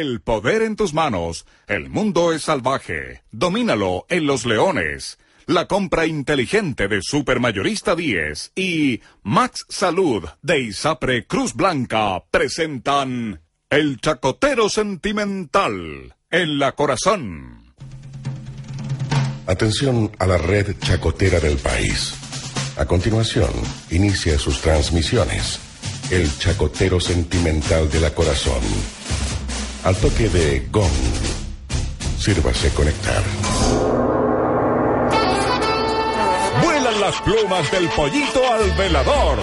El poder en tus manos. El mundo es salvaje. Domínalo en los leones. La compra inteligente de Supermayorista 10 y Max Salud de Isapre Cruz Blanca presentan El Chacotero Sentimental en la Corazón. Atención a la red chacotera del país. A continuación, inicia sus transmisiones. El Chacotero Sentimental de la Corazón al toque de gong, sírvase conectar. Vuelan las plumas del pollito al velador.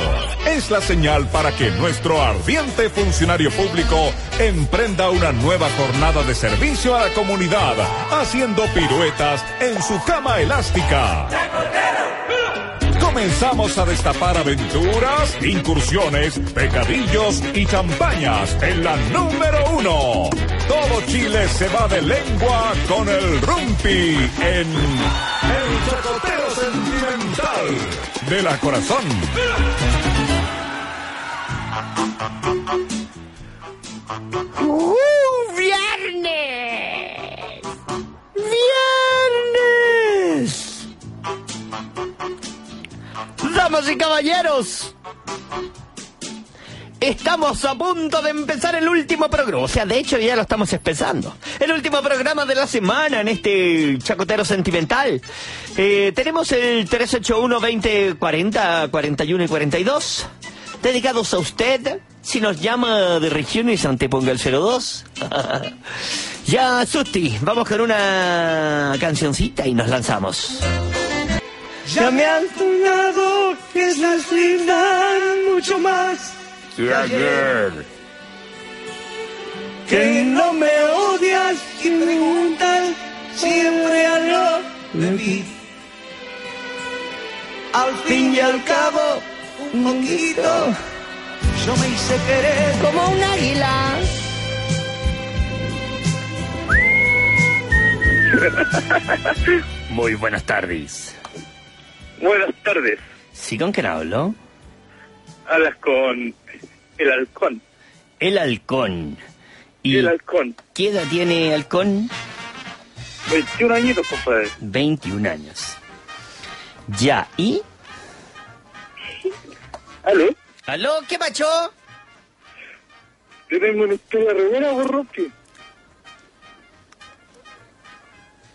Es la señal para que nuestro ardiente funcionario público emprenda una nueva jornada de servicio a la comunidad, haciendo piruetas en su cama elástica. Comenzamos a destapar aventuras, incursiones, pecadillos y champañas en la número uno. Todo Chile se va de lengua con el rumpi en El Chacotero Sentimental de la Corazón. ¡Uh, caballeros, estamos a punto de empezar el último programa. O sea, de hecho ya lo estamos empezando. El último programa de la semana en este chacotero sentimental. Eh, tenemos el 381-2040, 41 y 42. Dedicados a usted. Si nos llama de regiones, anteponga el 02. ya, Susti, vamos con una cancioncita y nos lanzamos. Ya me han sonado que es las lindas mucho más que ayer. Que no me odias y preguntas siempre a lo de mí. Al fin y al cabo, un poquito, yo me hice querer como un águila. Muy buenas tardes. Buenas tardes. ¿Sí con quién hablo? Hablas con el halcón. El halcón. ¿Y El halcón. qué edad tiene halcón? 21 añitos, compadre. 21 años. Ya, ¿y? ¿Aló? ¿Aló? ¿Qué pacho? Tenemos una historia re buena.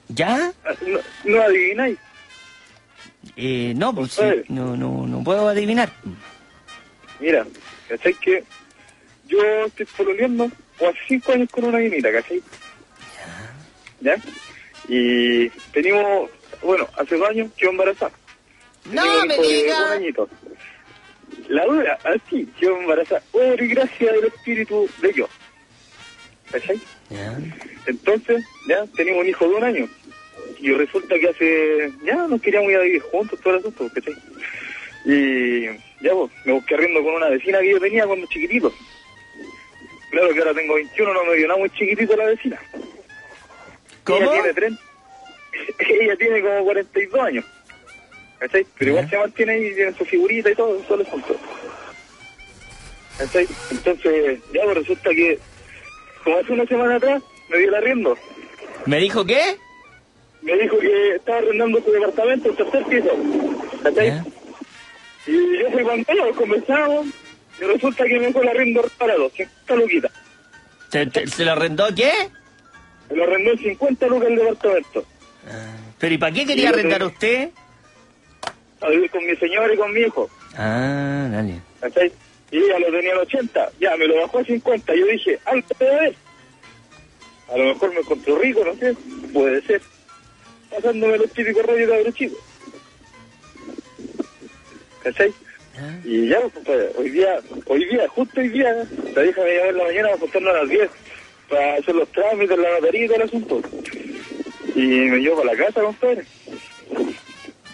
¿Ya? Ah, No, no adivináis. Eh, no, pues sí, no, no, no puedo adivinar. Mira, ¿cachai que yo estoy pololeando o hace 5 años con una minita, ¿cachai? ¿Ya? Y tenemos, bueno, hace dos años quedó embarazada. ¡No me diga! un añito. La dura, así, quedó embarazada. Por gracia del espíritu de Dios. ¿Cachai? Ya. Entonces, ya teníamos un hijo de un año. Y resulta que hace. Ya nos queríamos ir a vivir juntos, todo el asunto, ¿cachai? Y ya, pues, me busqué arriendo con una vecina que yo tenía cuando chiquitito. Claro que ahora tengo 21, no me dio nada muy chiquitito la vecina. ¿Cómo? Ella tiene 30. Ella tiene como 42 años. ¿Cachai? Pero igual se mantiene ahí, tiene su figurita y todo, solo juntos. ¿Cachai? Entonces, ya, pues resulta que, como hace una semana atrás, me dio el arriendo. ¿Me dijo qué? Me dijo que estaba arrendando su departamento, el tercer piso. ¿Cachai? Y yo fui con ella, conversamos, y resulta que me dejó el arriendo para 250 luquitas. ¿Se, te- se lo arrendó qué? Me lo arrendó en 50 lucas el departamento. ¿Pero y para qué quería arrendar te- usted? A vivir con mi señora y con mi hijo. Ah, dale. ¿Cachai? Y ella lo tenía en 80, ya me lo bajó a 50. Yo dije, algo debe. A lo mejor me encontró rico, no sé, puede ser. Pasándome los típicos rollos de cabro chico. ¿Cachai? Y ya, pues, compadre, hoy día, hoy día, justo hoy día, la vieja me llamó en la mañana para acostarnos a las 10. para hacer los trámites, la batería y todo el asunto. Y me llevo para la casa, compadre,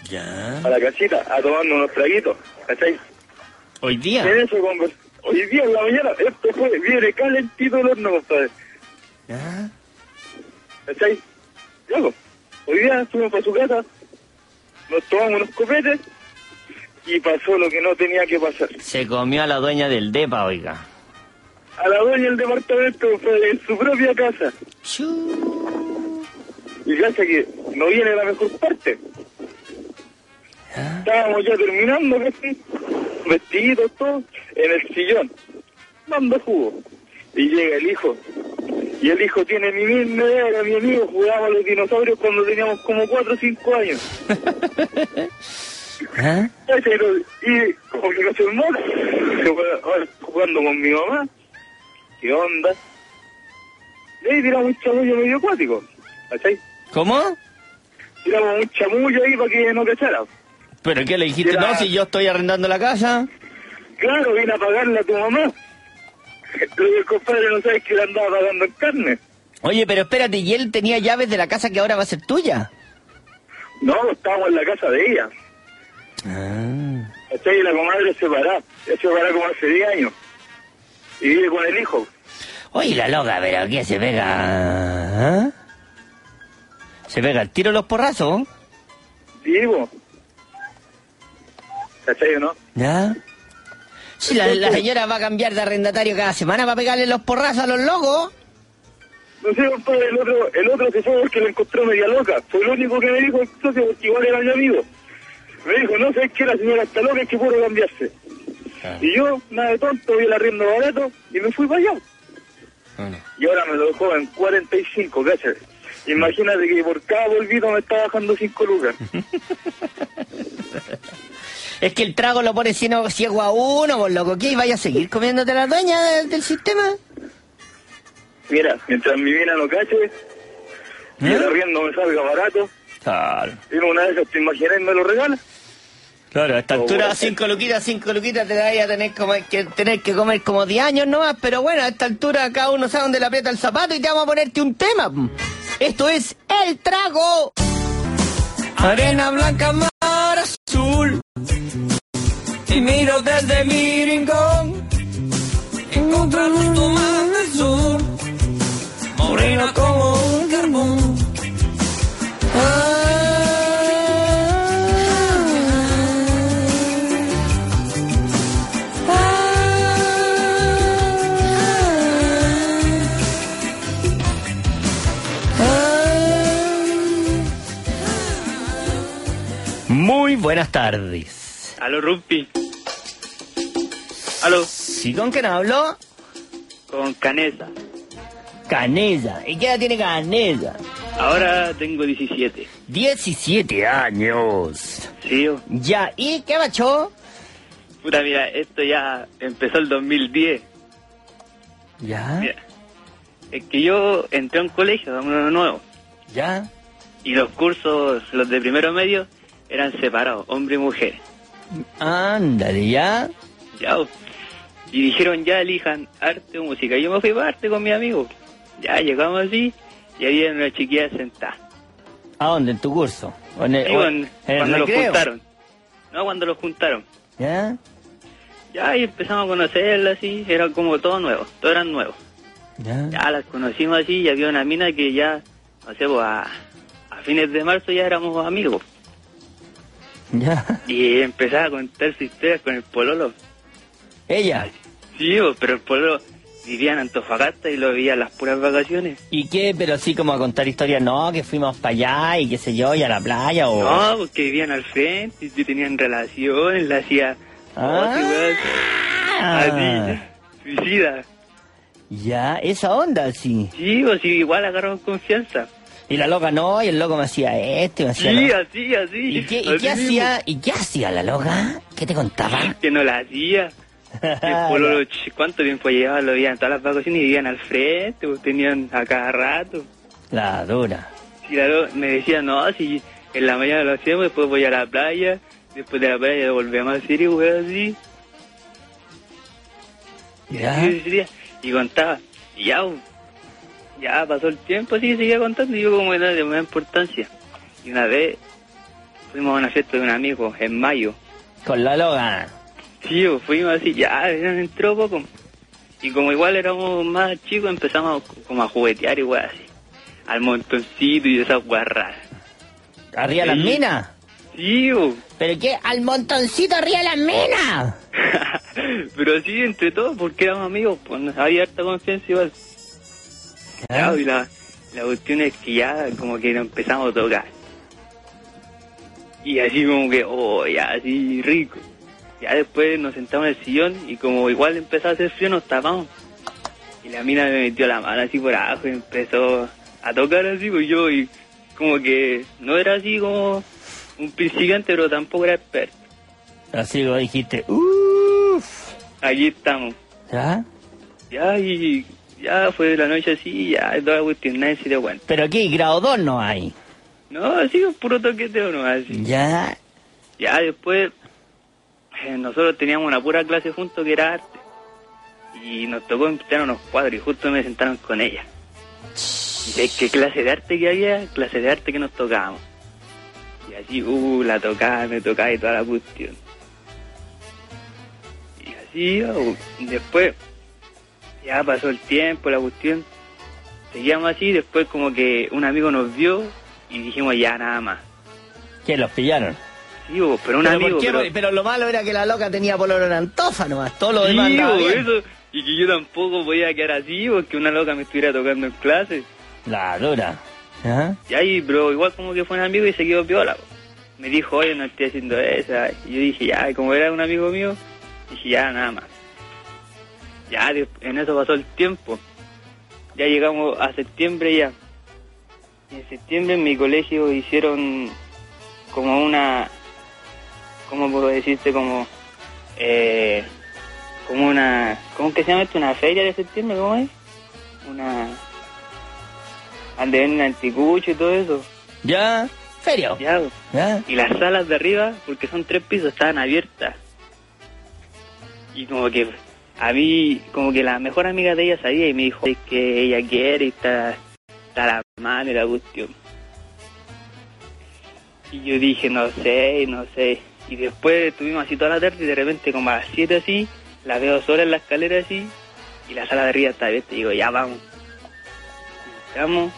Ya. a la casita, a tomarnos unos traguitos, ¿cachai? Hoy día. En eso, hoy día en la mañana, esto fue, viene calentito el horno, compadre, Ya. ¿cachai? Ya, pues, hoy día fuimos para su casa, nos tomamos unos copetes y pasó lo que no tenía que pasar. Se comió a la dueña del DEPA, oiga. A la dueña del departamento, compadre, en su propia casa. Chu. Y gracias que no viene la mejor parte. Estábamos ya terminando, casi, vestiditos todos, en el sillón, dando jugo. Y llega el hijo. Y el hijo tiene mi misma edad, era mi amigo, jugábamos a los dinosaurios cuando teníamos como 4 o 5 años. ¿Ah? Y como que no se jugando con mi mamá. ¿Qué onda? Y ahí tiramos un chamullo medio acuático, ¿cachai? ¿Cómo? Tiramos un chamullo ahí para que no cachara. ¿Pero qué le dijiste? Era- No, si yo estoy arrendando la casa. Claro, vine a pagarle a tu mamá. Que el compadre no sabe que le andaba pagando en carne. Oye, pero espérate, ¿y él tenía llaves de la casa que ahora va a ser tuya? No, estábamos en la casa de ella. Ah. Y la comadre se separada. Se separó como hace 10 años. Y vive con el hijo. Oye, la loca, pero ¿qué se pega? ¿Ah? ¿Se pega el tiro los porrazos? Vivo. ¿Cachai o no? ¿Ya? Si la, la señora va a cambiar de arrendatario cada semana para pegarle los porrazos a los locos. No sé, compadre, el otro, el otro se fue porque lo encontró media loca. Fue lo único que me dijo el socio, porque igual era mi amigo. Me dijo, no sé qué, la señora está loca, es que puedo cambiarse. Y yo, nada de tonto, vi el arriendo barato y me fui para allá. Y ahora me lo dejó en 45, ¿cachai? Imagínate que por cada volvito me está bajando 5 lucas. Es que el trago lo pone ciego, ciego a uno, vos loco. ¿Qué? ¿Y vaya a seguir comiéndote la dueña del, del sistema? Mira, mientras mi vida no cache y el ¿Eh? arriendo me salga barato, Claro. y una de esas te imaginas y me lo regala. Claro, a esta Oh, altura, bueno. cinco luquitas, cinco luquitas, te vaya a tener como- que, tener que comer como 10 años nomás, pero bueno, a esta altura cada uno sabe dónde le aprieta el zapato y te vamos a ponerte un tema. Esto es El Trago. Arena blanca, azul. Y miro desde mi rincón. Encontrar los Muy buenas tardes. Aló, Rumpi. Aló, ¿Sí con quién hablo? con Canesa. Canella. ¿Y qué edad tiene Canella? Ahora tengo 17. 17 años. Sí, yo. Ya, ¿y qué macho? Puta, mira, esto ya empezó el 2010. Ya, Mira, es que yo entré a un colegio, a uno nuevo, ya. y los cursos, los de primero medio, eran separados, hombre y mujer. Ándale, ya. Ya, bo. y dijeron ya elijan arte o música. Yo me fui para arte con mi amigo. Ya llegamos así, y había una chiquilla sentada. ¿A dónde? ¿En tu curso? ¿O en el, Sí, o cuando, en el cuando los juntaron. No, cuando los juntaron. ¿Ya? Ya, y empezamos a conocerla así, era como todo nuevo, todo eran nuevos. ¿Ya? Ya las conocimos así y había una mina que ya, no sé, pues a, a fines de marzo ya éramos amigos. ¿Ya? Y empezaba a contar sus historias con el pololo. ¿Ella? Sí, pero el pololo vivía en Antofagasta y lo veía las puras vacaciones. ¿Y qué? Pero así como a contar historias, no, que fuimos para allá y qué sé yo, y a la playa o... No, porque vivían al frente y tenían relaciones, la hacía... Ah. Así, suicida. Ya, esa onda, sí. Sí, pues sí, igual agarraron confianza. Y la loca no, y el loco me hacía esto y me hacía... Sí, lo- así, así. ¿Y qué, y así qué mismo. hacía? ¿Y qué hacía la loca? ¿Qué te contaba? Que no la hacía. Pololo, ¿Cuánto tiempo llevaba? Lo veían todas las vacaciones y vivían al frente, pues tenían a cada rato. La dura. Y claro, me decía, no, si en la mañana lo hacemos, después voy a la playa, después de la playa volvemos a hacer y weón así. Y Ya. Y contaba, ya, pues, ya pasó el tiempo, así seguía contando y yo como era de más importancia. Y una vez fuimos a una fiesta de un amigo en mayo. Con la loga. Sí, pues, fuimos así, ya entró poco. Y como igual éramos más chicos, empezamos como a juguetear igual así. Al montoncito y esas guarras. ¿Arriba las Sí. minas? Sí, pues. ¿Pero qué? ¡Al montoncito arriba las minas! Pero sí, entre todos, porque éramos amigos, pues nos había harta confianza igual. Y la, la cuestión es que ya como que nos empezamos a tocar. Y así como que, oh, ya, así rico. Ya después nos sentamos en el sillón y como igual empezó a hacer frío nos tapamos. Y la mina me metió la mano así por abajo y empezó a tocar así, pues yo y como que no era así como un principiante, pero tampoco era experto. Así como dijiste, uff. Aquí estamos. ¿Ya? Ya, y ya fue la noche así, ya, toda la cuestión, nadie se dio cuenta. Pero aquí, grado 2 no hay. No, así un puro toqueteo no así. Ya. Ya después, eh, nosotros teníamos una pura clase juntos que era arte. Y nos tocó empezar unos cuadros y justo me sentaron con ella. Y sé qué clase de arte que había, clase de arte que nos tocábamos. Y así, uh, la tocaba, me tocaba y toda la cuestión. Y así, uh, después, ya pasó el tiempo, la cuestión. Seguíamos así, después como que un amigo nos vio y dijimos ya nada más. ¿Qué, los pillaron? Sí, pero un pero, amigo... pero- Pero lo malo era que la loca tenía pololo en antofa nomás. Todo lo Sí, demás andaba bo, bien. eso. Y que yo tampoco podía quedar así porque una loca me estuviera tocando en clase. La dura. ¿Ya? Y ahí, pero igual como que fue un amigo y se quedó piola. bo. Me dijo, oye, no estoy haciendo esa. Y yo dije, ya, y como era un amigo mío, dije, ya, nada más. Ya, en eso pasó el tiempo. Ya llegamos a septiembre ya. Y en septiembre en mi colegio hicieron como una, ¿cómo puedo decirte? Como, eh, como una, ¿cómo que se llama esto? ¿Una feria de septiembre? ¿Cómo es? Una, donde venden anticucho y todo eso. ¿Ya? ¿Ferio? Ya, ¿Ya? y las salas de arriba, porque son tres pisos, estaban abiertas. Y como que a mí, como que la mejor amiga de ella sabía y me dijo "Es que ella quiere y está, está la mano y la cuestión. Y yo dije, no sé, no sé. Y después estuvimos así toda la tarde y de repente como a las 7 así, la veo sola en la escalera así y la sala de arriba está abierta y digo, ya vamos. Y entramos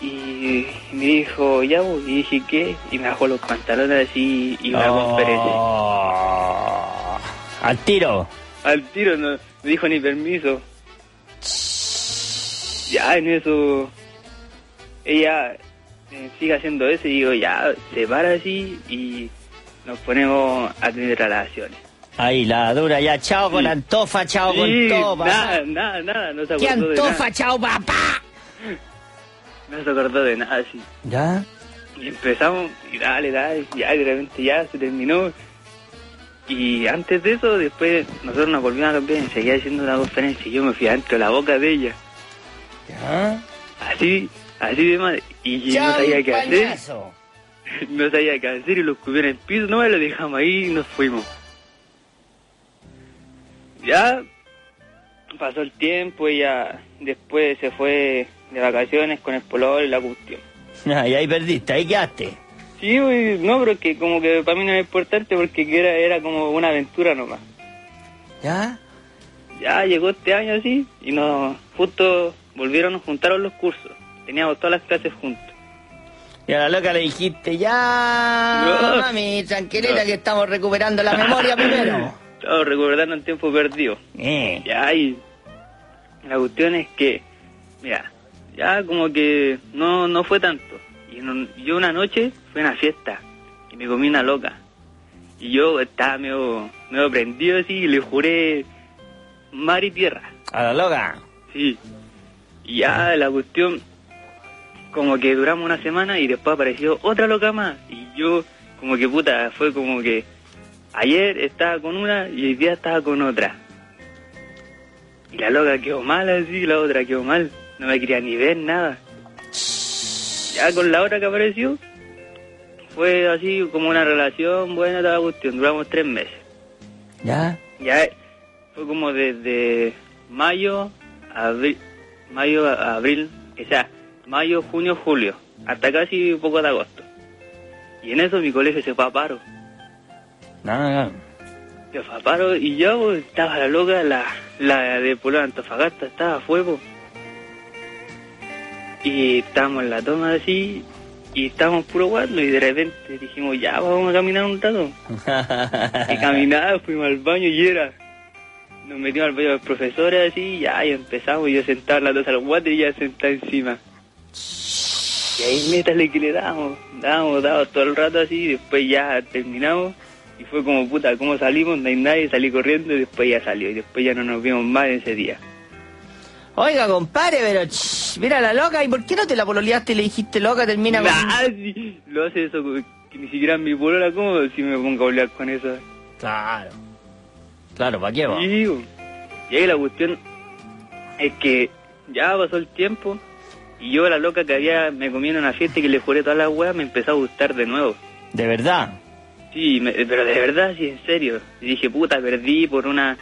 y me dijo, ya, pues, y dije, ¿qué? Y me bajó los pantalones así y una conferencia. Oh. Al tiro. Al tiro, no me dijo ni permiso. Ya, en eso, ella eh, sigue haciendo eso y digo, ya, se para así y nos ponemos a tener relaciones. Ahí, la dura. Ya, chao con Sí. antofa, chao Sí, con todo, papá. nada, nada, nada, no se ¿Qué acordó de antofa, nada. chao, papá? No se acordó de nada, así. ¿Ya? Y empezamos, y dale, dale, ya de repente ya se terminó. Y antes de eso, después nosotros nos volvimos a cambiar y seguía haciendo una conferencia y yo me fui adentro de la boca de ella. ¿Ya? Así, así de mal. Y yo no sabía qué hacer, no sabía qué hacer y lo escupieron en el piso, no lo dejamos ahí y nos fuimos. Ya pasó el tiempo, ella después se fue de vacaciones con el pololo y la cuestión. Ah, y ahí perdiste, ahí quedaste. Sí, no, pero es que como que para mí no era importante porque que era, era como una aventura nomás. ¿Ya? Ya llegó este año así y nos justo volvieron, nos juntaron los cursos. Teníamos todas las clases juntos. Y a la loca le dijiste, ya, No. mami, tranquilita No. que estamos recuperando la memoria primero. Estaba recordando el tiempo perdido. Eh, Ya, y la cuestión es que, mira, ya como que no, no fue tanto. Y en un- yo una noche fui a una fiesta y me comí una loca. Y yo estaba medio, medio prendido así y le juré mar y tierra. a la loca. Sí. Y ya la cuestión, como que duramos una semana y después apareció otra loca más. Y yo, como que puta, fue como que ayer estaba con una y hoy día estaba con otra. Y la loca quedó mal así, la otra quedó mal. No me quería ni ver nada. Ya con la otra que apareció, fue así como una relación buena toda cuestión. Duramos tres meses. ¿Ya? Ya fue como desde mayo, abril, mayo, abril, o sea, mayo, junio, julio, hasta casi un poco de agosto. Y en eso mi colegio se fue a paro. Nada. Se fue a paro y yo pues, estaba la loca, la, la de Pueblo Antofagasta estaba a fuego. Y estábamos en la toma así, y estábamos puro guardo y de repente dijimos, ya vamos a caminar un rato. Y caminaba, fuimos al baño y era. Nos metimos al baño de los profesores así, ya, y empezamos, y yo sentado en la taza del water y ella sentada encima. Y ahí métale que le damos, damos, damos todo el rato así, y después ya terminamos, y fue como puta, ¿cómo salimos? No hay nadie, salí corriendo y después ya salió, y después ya no nos vimos más ese día. Oiga, compadre, pero mira la loca, ¿y por qué no te la pololeaste y le dijiste loca? Termina con... Nah, sí, lo hace eso, que ni siquiera en mi polola, ¿cómo si me pongo a hablar con eso? Claro. Claro, ¿para qué va? Sí, y ahí la cuestión es que ya pasó el tiempo y yo la loca que había me comí en una fiesta y que le juré todas las weas me empezó a gustar de nuevo. De verdad. Sí, me- pero de verdad, sí, en serio. Y dije, puta, perdí por una...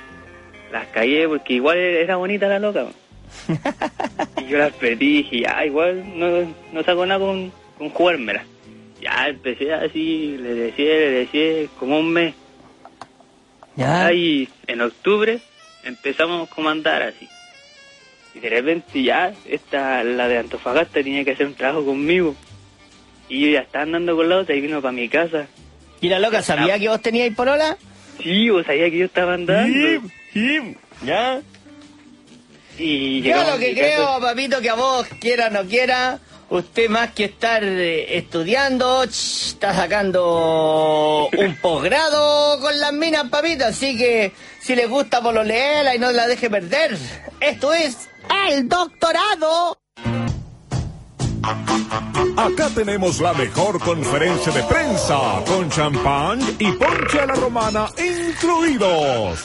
Las callé porque igual era bonita la loca. y yo las perdí y dije, ya, igual no, no saco nada con, con jugármela. Ya empecé así, le decía, le decía, como un mes. Ya. Ahí en octubre empezamos a andar así. Y de repente ya, esta, la de Antofagasta tenía que hacer un trabajo conmigo. Y yo ya estaba andando con la otra y vino para mi casa. ¿Y la loca sabía que vos teníais polola? Sí, vos sabía que yo estaba andando. ¿Ya? Y Yo lo que creo, papito, que a vos, quiera o no quiera, usted más que estar eh, estudiando, ch, está sacando un posgrado con las minas, papito. Así que si les gusta pololeela y no la deje perder, esto es el doctorado. Acá tenemos la mejor conferencia de prensa, con champán y ponche a la romana incluidos.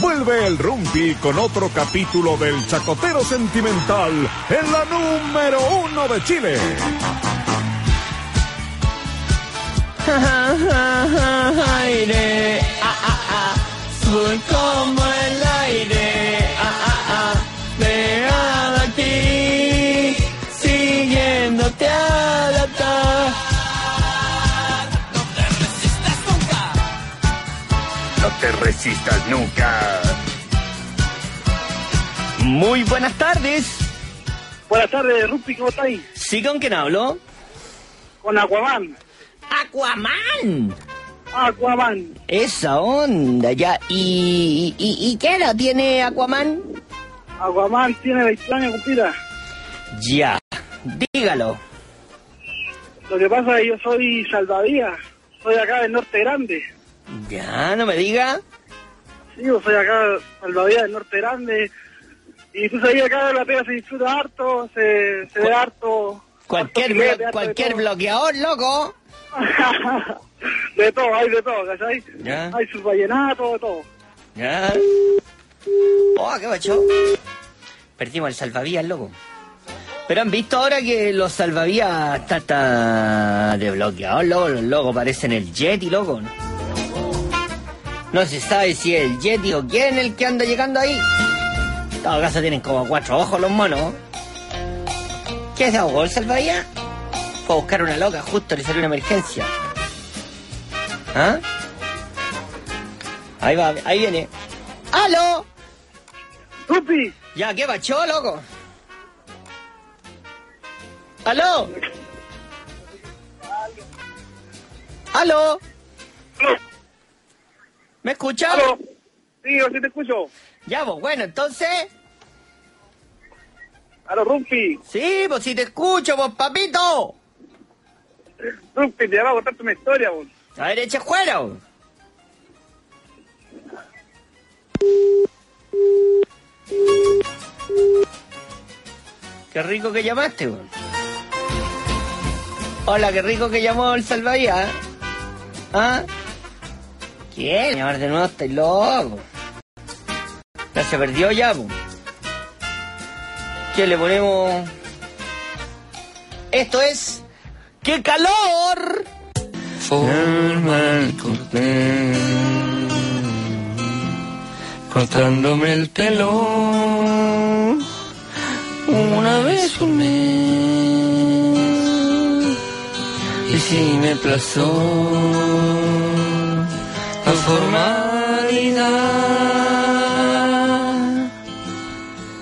Vuelve el Rumpi con otro capítulo del Chacotero Sentimental en la número uno de Chile. aire, ah, ah, ah, te resistas nunca. Muy buenas tardes. Buenas tardes, Rupi, ¿cómo estáis? ¿Sí con quién hablo? Con Aquaman. Aquaman. Aquaman. Esa onda, ya. ¿Y, y, y qué edad tiene Aquaman? Aquaman tiene 20 años, compita. Ya, dígalo. Lo que pasa es que yo soy salvavidas. Soy acá del Norte Grande. Ya, no me diga. Sí, yo soy acá salvavidas del Norte Grande. Y tú sabes, acá la pega se disfruta harto, se, se ve harto. Cualquier, harto filete, blo- harto cualquier de bloqueador, loco. de todo, hay de todo, ¿cachai? Ya. Hay sus vallenatos, de todo. Ya. Oh, qué macho. Perdimos el salvavidas, loco. Pero han visto ahora que los salvavidas está, está desbloqueados, loco. Los locos parecen el Yeti, loco. ¿no? No se sabe si es el Yeti o quién es el que anda llegando ahí. En todo caso tienen como cuatro ojos los monos. ¿Qué se ahogó el salvavidas? Fue a buscar una loca, justo le salió una emergencia. ¿Ah? Ahí va, ahí viene. ¡Aló! ¡Rupi! Ya, ¿qué bachó, loco? ¿Aló? ¿Aló? ¿Me escucha? ¿Aló? Sí, yo sí te escucho. Ya, pues bueno, entonces... ¡Aló, Rumpi! Sí, pues si te escucho, pues papito. Rumpi, te voy a contarte una historia, vos. A ver, eche fuera. Qué rico que llamaste, weón. Hola, qué rico que llamó el salvavidas. ¿Ah? ¿Quién? Llamar de nuevo, estáis loco. Ya se perdió ya, po. ¿Qué le ponemos? Esto es... ¡Qué calor! Forma cortándome el pelo. una vez un mes. Y si me plazó la formalidad,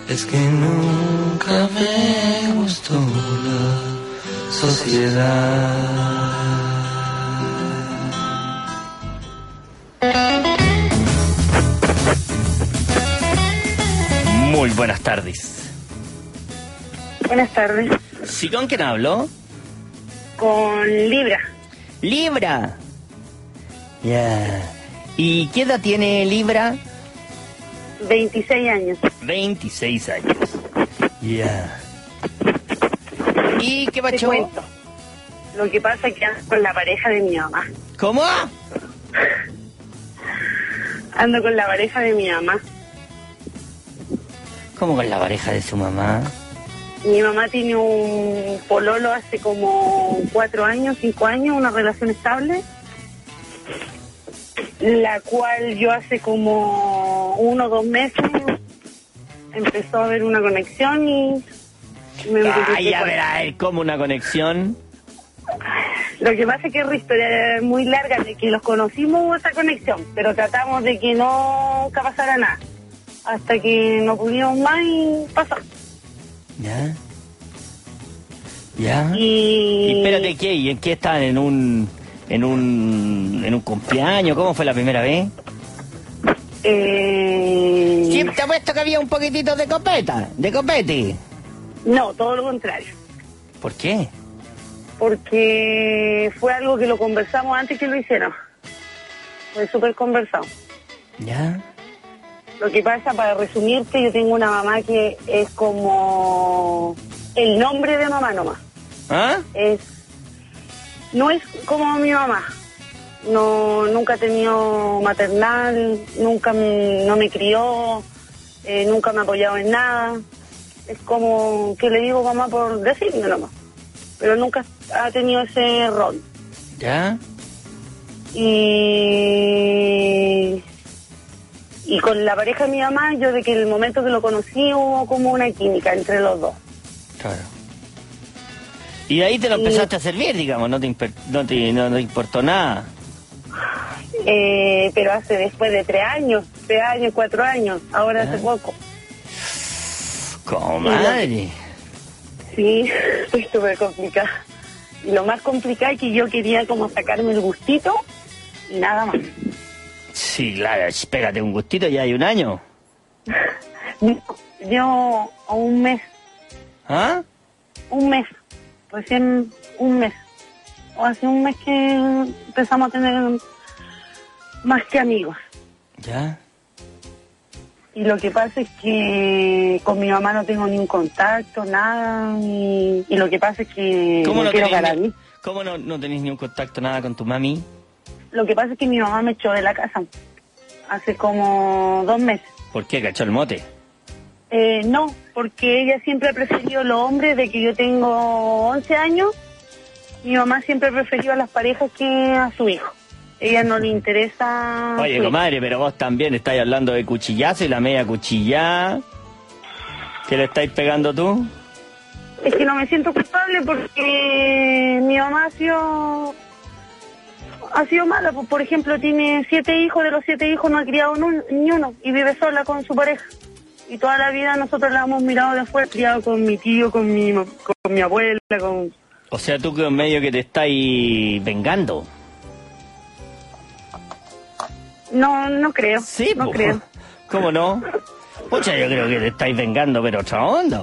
es que nunca me gustó la sociedad. Muy buenas tardes. Buenas tardes. ¿Sí con quién hablo? Con Libra, Libra. Ya. ¿Y qué edad tiene Libra? 26 años. 26 años. Ya. ¿Y qué pacho? cuento. Lo que pasa es que ando con la pareja de mi mamá. ¿Cómo? Ando con la pareja de mi mamá. ¿Cómo con la pareja de su mamá? Mi mamá tiene un pololo hace como cuatro años, cinco años, una relación estable. La cual yo hace como uno o dos meses empezó a haber una conexión y me empecé Ay, a ver, a ver, ¿cómo una conexión? Lo que pasa es que es una historia muy larga de que los conocimos hubo esa conexión, pero tratamos de que no nunca pasara nada. Hasta que no pudimos más y pasó. ¿Ya? ¿Ya? Y, Y espérate, ¿qué? ¿Y en qué están? ¿En un, en un, en un cumpleaños? ¿Cómo fue la primera vez? eh, Sí, te apuesto que había un poquitito de copeta, de copete. No, todo lo contrario. ¿Por qué? Porque fue algo que lo conversamos antes que lo hicieron. Fue súper conversado. ¿Ya? Lo que pasa, para resumirte, yo tengo una mamá que es como el nombre de mamá nomás. ¿Ah? es no es como mi mamá. No nunca ha tenido maternal nunca m- no me crió eh, nunca me ha apoyado en nada. Es como que le digo mamá por decirme nomás. Pero nunca ha tenido ese rol. ¿Ya? y y con la pareja de mi mamá yo de que el momento que lo conocí hubo como una química entre los dos. Claro. Y de ahí te lo Y- empezaste a servir, digamos, no te, no te, no, importó nada. Eh, pero hace después de tres años, tres años, cuatro años, ahora hace poco. Como madre. Sí, estoy súper complicada. Y lo más complicado es que yo quería como sacarme el gustito y nada más. Sí, claro, ch, pégate un gustito, ya hay un año. Yo un mes, ¿Ah? un mes, recién un mes. O hace un mes que empezamos a tener más que amigos. ¿Ya? Y lo que pasa es que con mi mamá no tengo ni un contacto, nada. Y, y lo que pasa es que ¿Cómo no quiero ganar ¿cómo no, no tenés ni un contacto nada con tu mami? Lo que pasa es que mi mamá me echó de la casa hace como dos meses. ¿Por qué cachó el mote? Eh, no, porque ella siempre ha preferido los hombres de que yo tengo 11 años. Mi mamá siempre ha preferido a las parejas que a su hijo. Ella no le interesa. Oye, comadre, pero vos también estáis hablando de cuchillazo y la media cuchillá. ¿Qué le estáis pegando tú? Es que no me siento culpable porque mi mamá ha sido ha sido mala. Por ejemplo, tiene siete hijos, de los siete hijos no ha criado ni uno y vive sola con su pareja. Y toda la vida nosotros la hemos mirado de afuera, criado con mi tío, con mi, con mi abuela, con... O sea, tú que en medio que te estáis vengando. No, no creo. Sí, no po. creo. ¿Cómo no? Pucha, yo creo que te estáis vengando, pero otra onda.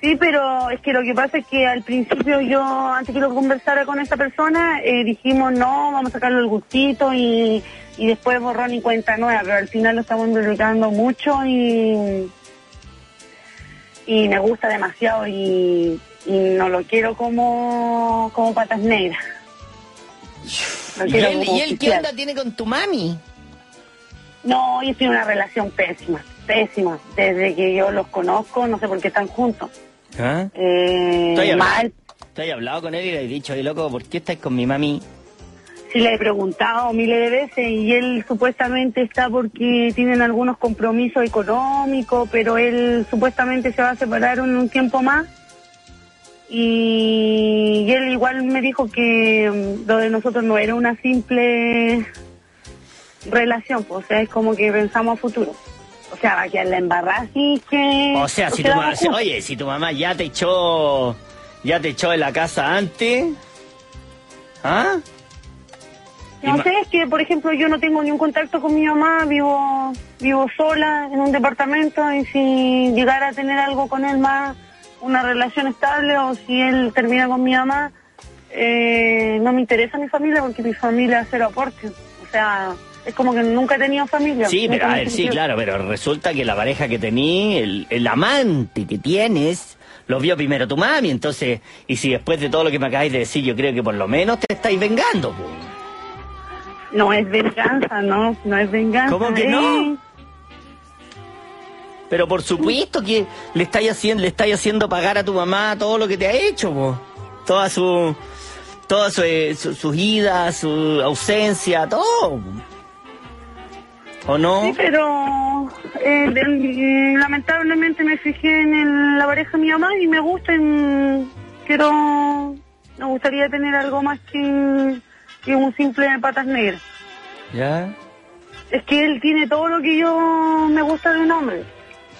Sí, pero es que lo que pasa es que al principio yo, antes que lo conversara con esa persona, eh, dijimos no, vamos a sacarle el gustito y, y después borrón y cuenta nueva, pero al final lo estamos involucrando mucho y, y me gusta demasiado y, y no lo quiero como, como patas negras. ¿Y él, como ¿Y él qué onda tiene con tu mami? No, yo estoy en una relación pésima, pésima. Desde que yo los conozco, no sé por qué están juntos. ¿Ah? Eh, ¿Tú has mal, tú has hablado con él y le has dicho, oye, loco, ¿por qué estáis con mi mami? Sí, le he preguntado miles de veces y él supuestamente está porque tienen algunos compromisos económicos, pero él supuestamente se va a separar en un tiempo más. Y, y él igual me dijo que mm, lo de nosotros no era una simple relación, pues, o sea, es como que pensamos a futuro. O sea, quedar la que... O sea, si tu quedamos mamá, juntos. oye, si tu mamá ya te echó, ya te echó de la casa antes, ¿ah? No sé, es que por ejemplo yo no tengo ni un contacto con mi mamá, vivo vivo sola en un departamento y si llegara a tener algo con él más, una relación estable o si él termina con mi mamá, eh, no me interesa mi familia porque mi familia es cero aporte. O sea, es como que nunca he tenido familia. Sí, pero a ver, sí, claro, pero resulta que la pareja que tení, el, el amante que tienes, lo vio primero tu mami, entonces, y si después de todo lo que me acabáis de decir, yo creo que por lo menos te estáis vengando, po. No es venganza, no, no es venganza. ¿Cómo que eh. no? Pero por supuesto que le estáis haciendo, le estáis haciendo pagar a tu mamá todo lo que te ha hecho, po. Toda su, toda su, eh, su, sus idas, su ausencia, todo. ¿O no? Sí, pero eh, de- lamentablemente me fijé en el- la pareja de mi mamá y me gusta. y, mm, quiero, me gustaría tener algo más que, que un simple patas negras. ¿Ya? Es que él tiene todo lo que yo me gusta de un hombre.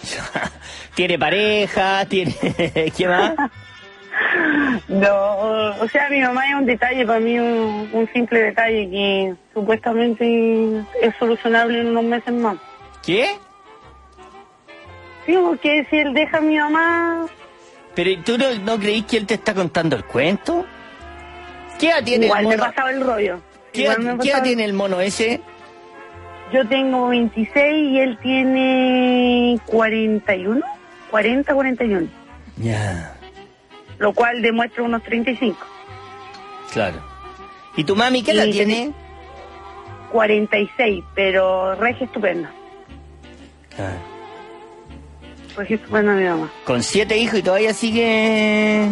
Tiene pareja, tiene... ¿Qué más? No, o sea, mi mamá es un detalle, para mí un, un simple detalle que supuestamente es solucionable en unos meses más. ¿Qué? Sí, porque si él deja a mi mamá, ¿Pero ¿y tú no, no creís que él te está contando el cuento? ¿Qué edad tiene igual el me mono? pasaba el rollo. ¿Qué edad, me qué edad tiene el mono ese? Yo tengo 26 y él tiene 41, 40, 41, Ya, lo cual demuestra unos 35. claro. ¿Y tu mami qué edad Y tiene? 46, pero regia estupenda. Claro. Regia estupenda mi mamá. Con siete hijos y todavía sigue...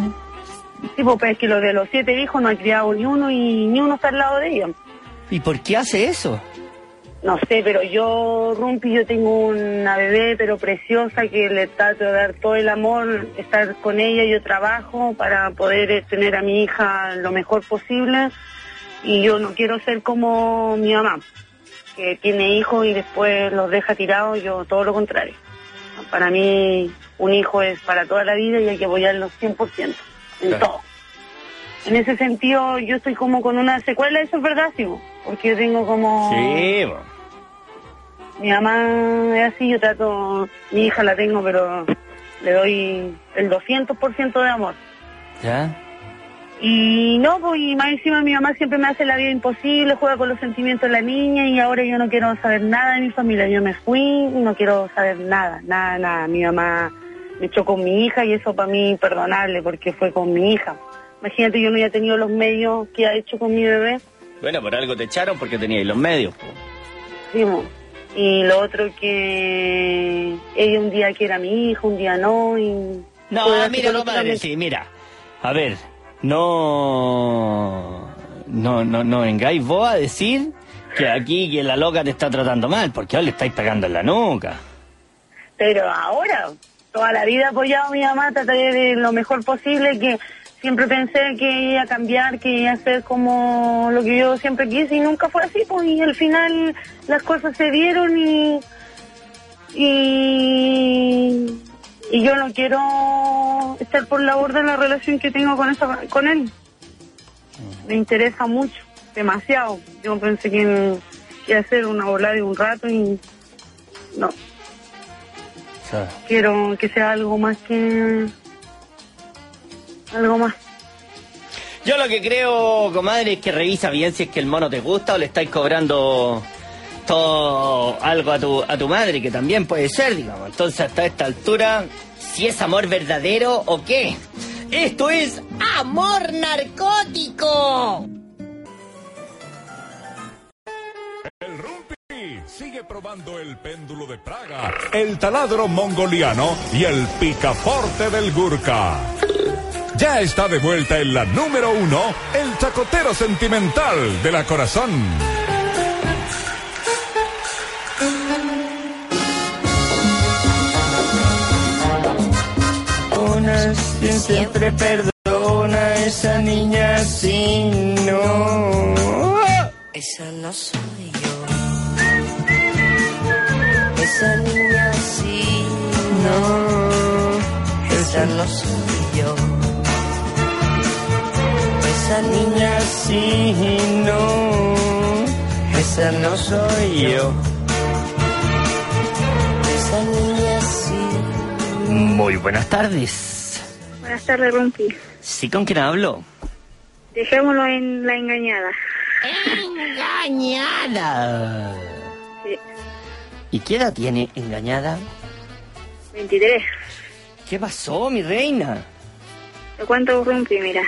Sí, pues es que lo de los siete hijos no ha criado ni uno y ni uno está al lado de ella. ¿Y por qué hace eso? No sé, pero yo, Rumpi, yo tengo una bebé, pero preciosa, que le trato de dar todo el amor, estar con ella, yo trabajo para poder eh, tener a mi hija lo mejor posible. Y yo no quiero ser como mi mamá, que tiene hijos y después los deja tirados, yo todo lo contrario. Para mí, un hijo es para toda la vida y hay que apoyarlo 100%, en Claro. todo. En ese sentido, yo estoy como con una secuela, eso es verdad, sí, bo, porque yo tengo como... Sí. Mi mamá es así, yo trato, mi hija la tengo, pero le doy el 200% de amor. ¿Ya? Y no, pues, y más encima mi mamá siempre me hace la vida imposible, juega con los sentimientos de la niña y ahora yo no quiero saber nada de mi familia. Yo me fui y no quiero saber nada, nada, nada. Mi mamá me echó con mi hija y eso para mí imperdonable porque fue con mi hija. Imagínate, yo no había tenido los medios que ha hecho con mi bebé. Bueno, por algo te echaron porque teníais los medios, po. Sí, mo. Y lo otro que ella un día quiera a mi hijo, un día no. Y No, Juega mira, compadre, sí, mira. A ver, no... No, no, no vengáis vos a decir que aquí que la loca te está tratando mal, porque ahora le estáis pegando en la nuca. Pero ahora, toda la vida he apoyado a mi mamá, trataré de lo mejor posible, que siempre pensé que iba a cambiar, que iba a ser como lo que yo siempre quise y nunca fue así, pues y al final las cosas se dieron y y, y yo no quiero estar por la borda de la relación que tengo con esa, con él. Me interesa mucho, demasiado. Yo pensé que iba a ser una bola de un rato y no quiero que sea algo más que algo más Yo lo que creo, comadre, es que revisa bien si es que el mono te gusta o le estáis cobrando todo algo a tu, a tu madre, que también puede ser, digamos. Entonces, hasta esta altura, si es amor verdadero o qué. Esto es amor narcótico. El Rumpi sigue probando el péndulo de Praga, el taladro mongoliano y el picaporte del Gurka. Ya está de vuelta en la número uno, el chacotero sentimental de la corazón. Una siempre perdona esa niña si no. Esa no soy yo. Esa niña sí, no. Esa no soy yo. Esa niña Sí, no. Esa no soy yo. esa niña sí. Muy buenas tardes. Buenas tardes, Rumpi. ¿Sí con quién hablo? Dejémoslo en la engañada. Engañada. Sí. ¿Y qué edad tiene engañada? 23. ¿Qué pasó, mi reina? Te cuento, Rumpi, mira.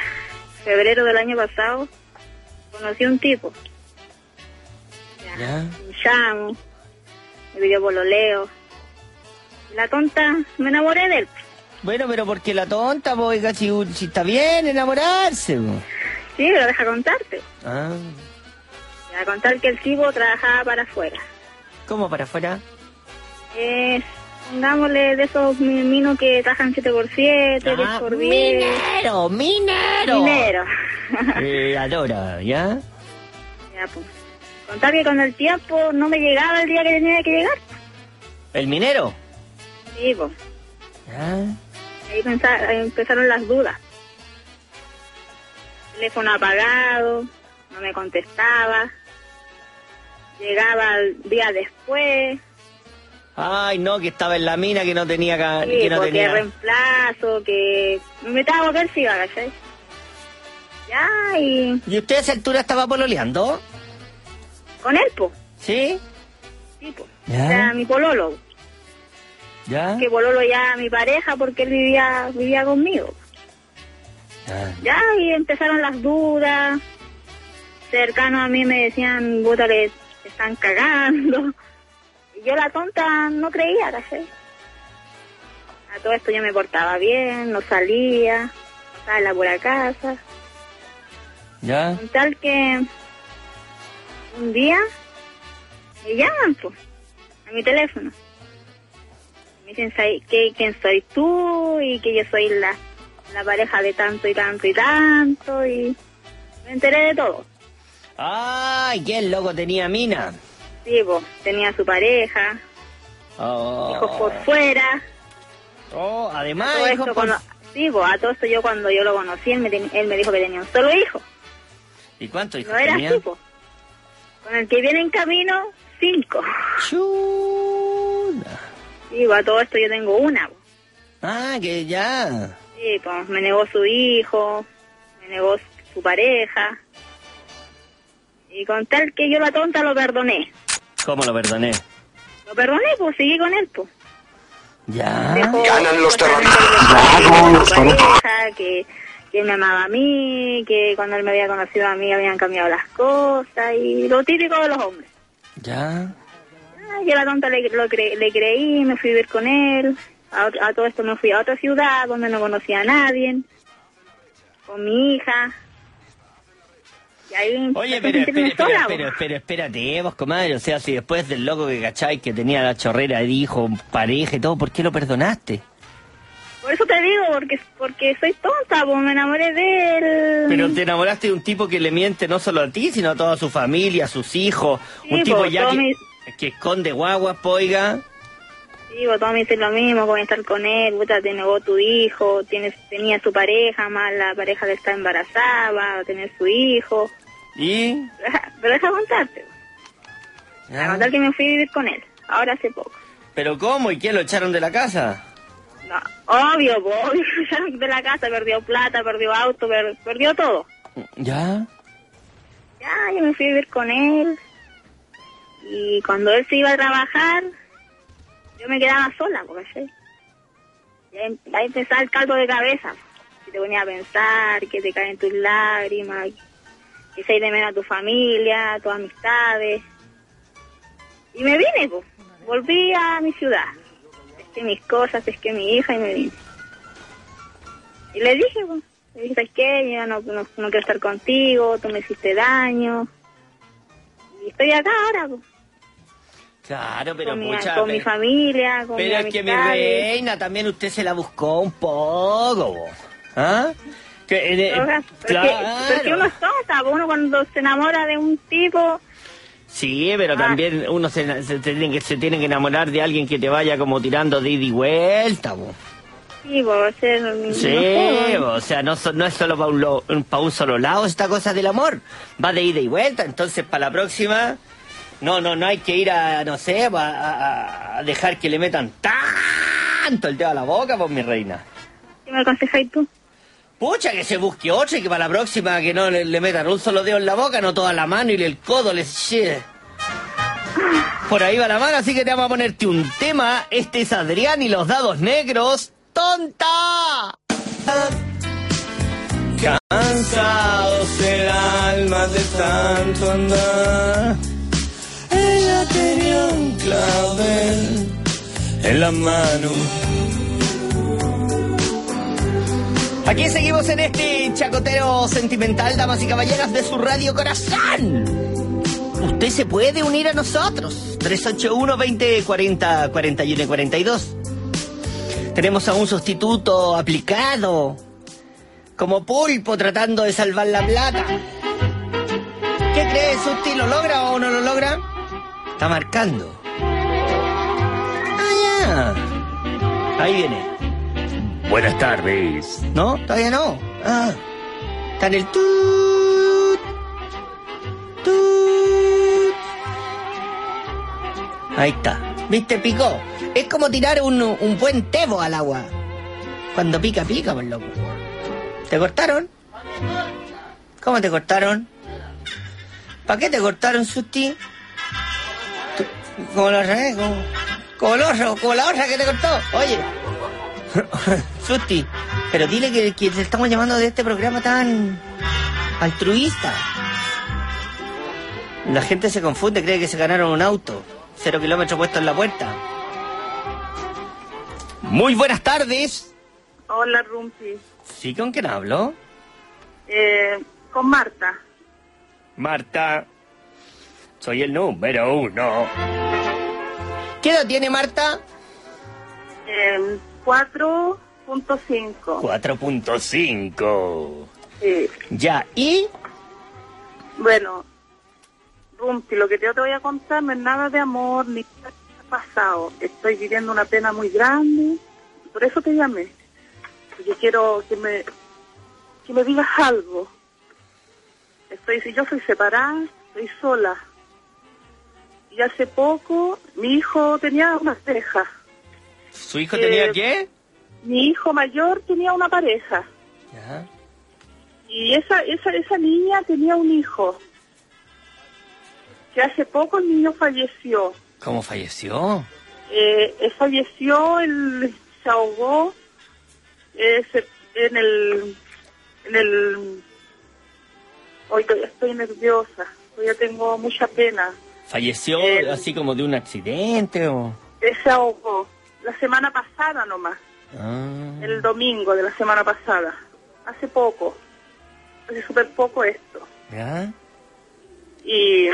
Febrero del año pasado conocí a un tipo. ¿Ya? Me llamo, me pidió pololeo. La tonta, me enamoré de él. Bueno, pero porque la tonta, pues, si, si está bien enamorarse. Sí, pero deja contarte. Ah, Te voy a contar que el tipo trabajaba para afuera. ¿Cómo para afuera? Es, pongámosle de esos mi- minos que trabajan 7x7, 10x10. minero, minero. Minero. Eh, adora, ¿ya? ya, pues. Contar que con el tiempo no me llegaba el día que tenía que llegar. ¿El minero? Sí, pues. Pensa- ahí empezaron las dudas. Teléfono apagado, no me contestaba. Llegaba el día después, Ay, no, que estaba en la mina, que no tenía... sí, que no tenía... reemplazo, que me estaba a si iba, ¿cachai? Ya, y ¿Y usted a esa altura estaba pololeando? con él, po, ¿Sí? sí, po. Ya. Era mi pololo, ¿Ya? que pololo ya mi pareja porque él vivía, vivía conmigo. Ya. Ya, y empezaron las dudas. Cercanos a mí me decían, puta, le están cagando. Yo la tonta no creía, ¿cachai? A todo esto yo me portaba bien, no salía, estaba en la pura casa. ¿Ya? Tal que un día me llaman, pues, a mi teléfono. Me dicen "Soy- que quién soy tú y que yo soy la, la pareja de tanto y tanto y tanto y me enteré de todo. Ay, qué loco tenía mina. Sí, pues, tenía su pareja, Oh. hijos por fuera. Oh, además, todo hijos esto por- cuando- sí, pues, a todo esto yo cuando yo lo conocí, él me, ten- él me dijo que tenía un solo hijo. ¿Y cuántos hijos No era tenía? así, pues. Con el que viene en camino, cinco. Chula. Sí, pues, a todo esto yo tengo una. pues. Ah, que ya. Sí, pues me negó su hijo, me negó su pareja. Y con tal que yo la tonta lo perdoné. ¿Cómo lo perdoné? Lo perdoné, pues seguí con él, pues. Ya. Dejó Ganan los terroristas. que que, me amaba a mí, que cuando él me había conocido a mí habían cambiado las cosas y lo típico de los hombres. Ya. Ah, yo la tonta le, lo cre- le creí, me fui a vivir con él. A, a todo esto me fui a otra ciudad donde no conocía a nadie. Con mi hija. Ahí Oye, pero, espera, espera, espera, espera, espérate, vos, comadre. O sea, si después del loco que cacháis que tenía la chorrera de hijo, pareja y todo, ¿por qué lo perdonaste? Por eso te digo, porque porque soy tonta, pues me enamoré de él. Pero te enamoraste de un tipo que le miente no solo a ti, sino a toda su familia, a sus hijos. Sí, un tipo po, ya que, mi- que esconde guaguas, poiga. Pues todos me dicen lo mismo, con estar con él, puta, te negó tu hijo, tienes, tenía su pareja, más la pareja que está embarazada, va a tener su hijo. ¿Y? Pero deja contarte, a Ya. contar que me fui a vivir con él, ahora hace poco. ¿Pero cómo? ¿Y quién lo echaron de la casa? No, obvio, obvio, salí de la casa, perdió plata, perdió auto, per- perdió todo. ¿Ya? Ya, yo me fui a vivir con él. Y cuando él se iba a trabajar, yo me quedaba sola, porque ya em- ahí empezaba el caldo de cabeza. Si te ponía a pensar, que te caen tus lágrimas, que se de menos a tu familia, a tus amistades. Y me vine, pues. Volví a mi ciudad. Pesqué mis cosas, pesqué mi hija y me vine. Y le dije, pues, Le dije, ¿sabes qué? Yo no, no, quiero estar contigo, tú me hiciste daño. Y estoy acá ahora, po, Claro, pero con, mi, pucha, con mi familia, con Pero mis es que mi reina también usted se la buscó un poco, bo. ¿ah? Que, eh, porque, claro. porque uno es tonta, uno cuando se enamora de un tipo, Sí, pero Ah. también uno se, se tiene que, se tiene que enamorar de alguien que te vaya como tirando de ida y vuelta, bo. sí, por ser... no Sí, sé, bo, o sea, no, so- no es solo para un, lo- pa' un solo lado esta cosa del amor. Va de ida y vuelta, entonces para la próxima... No, no, no hay que ir a, no sé, a, a- dejar que le metan tanto el dedo a la boca, pues mi reina. ¿Qué me aconsejáis tú? Pucha, que se busque otro y que para la próxima que no le, le metan un solo dedo en la boca, no toda la mano y el codo les... shit. Por ahí va la mano, así que te vamos a ponerte un tema. Este es Adrián y los dados negros. ¡Tonta! Cansados el alma de tanto andar. En la mano. Aquí seguimos en este chacotero sentimental, damas y caballeras de su radio corazón. Usted se puede unir a nosotros. 381 20 40 41 y 42. Tenemos a un sustituto aplicado. Como pulpo tratando de salvar la plata. ¿Qué crees, Susti? ¿Lo logra o no lo logra? Está marcando. Ahí viene. Buenas tardes. ¿No? Todavía no. Ah. Está en el tut. Tut. Ahí está. ¿Viste? Picó. Es como tirar un, un buen tebo al agua. Cuando pica, pica, por loco. ¿Te cortaron? ¿Cómo te cortaron? ¿Para qué te cortaron, Susti? La otra vez, como, como el oso, como la otra que te cortó. Oye. Susti, pero dile que, que te estamos llamando de este programa tan altruista. La gente se confunde, cree que se ganaron un auto. Cero kilómetros puesto en la puerta. Muy buenas tardes. Hola, Rumpi. ¿Sí con quién hablo? Eh, con Marta. Marta. Soy el número uno. ¿Qué edad tiene Marta? Eh, 4.5. 4.5. Sí. Ya, ¿y? Bueno, Rumpi, lo que yo te voy a contar no es nada de amor ni nada que ha pasado. Estoy viviendo una pena muy grande. Por eso te llamé. Porque quiero que me, que me digas algo. Estoy, si yo soy separada, estoy sola. Y hace poco mi hijo tenía una pareja. ¿Su hijo tenía Eh, qué? Mi hijo mayor tenía una pareja. Ya. Y esa, esa, esa niña tenía un hijo. Que hace poco el niño falleció. ¿Cómo falleció? Eh, él falleció, él se ahogó eh, se- en el... En el hoy estoy nerviosa, todavía tengo mucha pena. ¿Falleció así como de un accidente o...? Se ahogó la semana pasada nomás, Ah, el domingo de la semana pasada, hace poco, hace súper poco esto. ¿Ya? y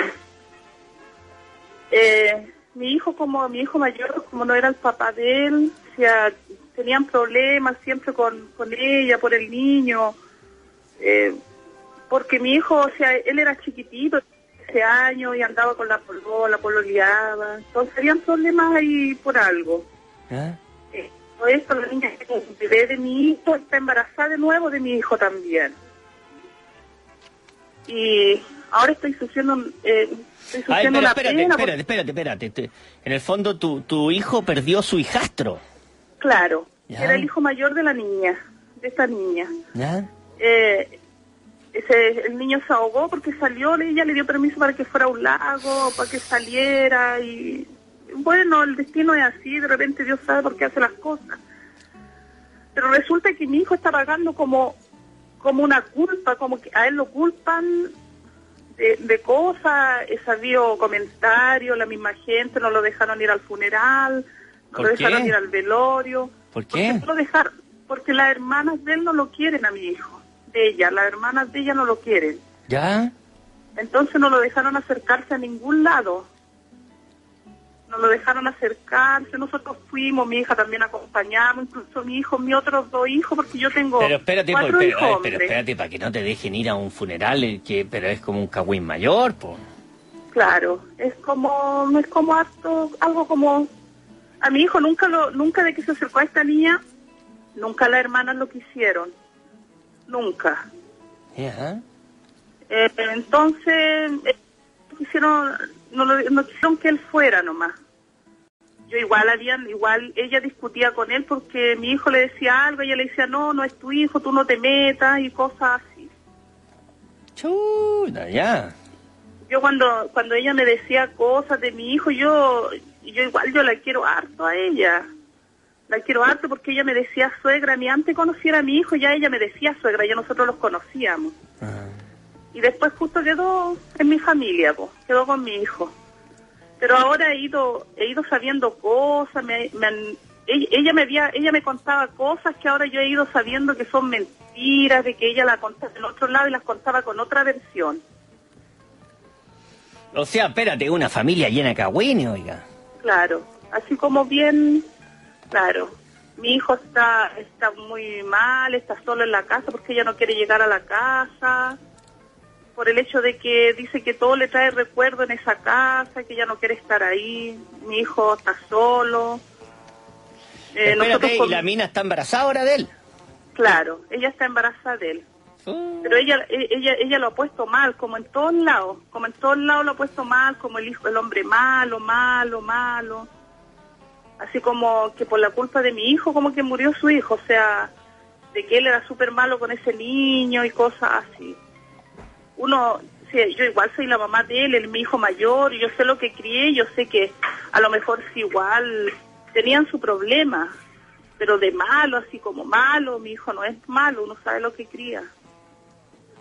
eh, mi hijo como mi hijo mayor como no era el papá de él o sea, tenían problemas siempre con, con ella por el niño eh, porque mi hijo o sea él era chiquitito ese año y andaba con la polola pololeaba entonces habían problemas ahí por algo ¿Ya? eh, por eso la niña que bebé de mi hijo está embarazada de nuevo de mi hijo también y ahora estoy sufriendo eh, estoy Ay, sufriendo pero una espérate, pena espérate, espérate, espérate. Te- En el fondo tu, tu hijo perdió su hijastro. Claro, Ya. era el hijo mayor de la niña, de esta niña. ¿Ya? Eh, ese, el niño se ahogó porque salió, ella le dio permiso para que fuera a un lago, para que saliera y bueno, el destino es así, de repente Dios sabe por qué hace las cosas. Pero resulta que mi hijo está pagando como, como una culpa, como que a él lo culpan de, de cosas, he sabido comentarios, la misma gente, no lo dejaron ir al funeral, no ¿Por lo dejaron ir al velorio. ¿Por qué? No lo dejaron, porque las hermanas de él no lo quieren a mi hijo. De ella, las hermanas de ella no lo quieren. ¿Ya? Entonces no lo dejaron acercarse a ningún lado. No lo dejaron acercarse, nosotros fuimos, mi hija también acompañamos, incluso mi hijo, mi otros dos hijos, porque yo tengo Pero espérate, cuatro por- pero, hijos pero hombres. espérate, para que no te dejen ir a un funeral, que, pero es como un cagüín mayor, po. Claro, es como, es como harto, algo como, a mi hijo nunca lo, nunca de que se acercó a esta niña, nunca las hermanas lo quisieron, nunca. Eh, entonces, eh, quisieron, no, lo- no quisieron que él fuera nomás. Yo igual habían, igual ella discutía con él porque mi hijo le decía algo, ella le decía, no, no es tu hijo, tú no te metas y cosas así. Chuta, ya. Yo cuando, cuando ella me decía cosas de mi hijo, yo, yo igual yo la quiero harto a ella. La quiero harto porque ella me decía suegra, ni antes conociera a mi hijo, ya ella me decía suegra, ya nosotros los conocíamos. Y después justo quedó en mi familia, quedó con mi hijo. Pero ahora he ido, he ido sabiendo cosas, me, me han- ella, ella me había, ella me contaba cosas que ahora yo he ido sabiendo que son mentiras, de que ella la contaba en otro lado y las contaba con otra versión. O sea, espérate, una familia llena de cagüines, oiga. Claro, así como bien, claro. Mi hijo está está muy mal, está solo en la casa porque ella no quiere llegar a la casa. Por el hecho de que dice que todo le trae recuerdo en esa casa, que ella no quiere estar ahí. Mi hijo está solo. Eh, nosotros espérate, con- ¿y la mina está embarazada ahora de él? Claro, ella está embarazada de él. Pero ella, e- ella, ella lo ha puesto mal, como en todos lados, como en todos lados lo ha puesto mal, como el hijo, el hombre malo, malo, malo. Así como que por la culpa de mi hijo, como que murió su hijo, o sea, de que él era súper malo con ese niño y cosas así. Uno, yo igual soy la mamá de él, él mi hijo mayor, y yo sé lo que crié, yo sé que a lo mejor sí igual tenían su problema, pero de malo, así como malo, mi hijo no es malo, uno sabe lo que cría.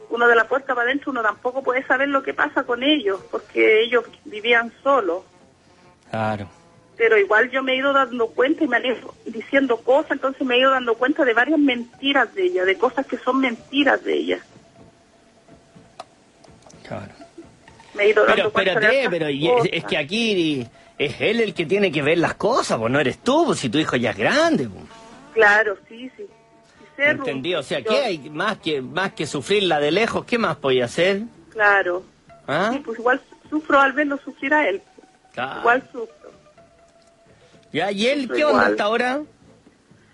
Uno de la puerta para adentro, uno tampoco puede saber lo que pasa con ellos, porque ellos vivían solos. Claro. Pero igual yo me he ido dando cuenta y me han ido diciendo cosas, entonces me he ido dando cuenta de varias mentiras de ella, de cosas que son mentiras de ella. Claro. Me he ido Pero dando cuenta de espérate, pero y- es, es que aquí es él el que tiene que ver las cosas, pues no eres tú, pues si tu hijo ya es grande. pues. Claro, sí, sí. ¿Entendí? O sea, yo- ¿qué hay más que más que sufrirla de lejos? ¿Qué más podía hacer? Claro. ¿Ah? Sí, pues igual sufro al verlo sufrir a él. Claro. Igual sufro. Ya, ¿y él qué onda hasta ahora?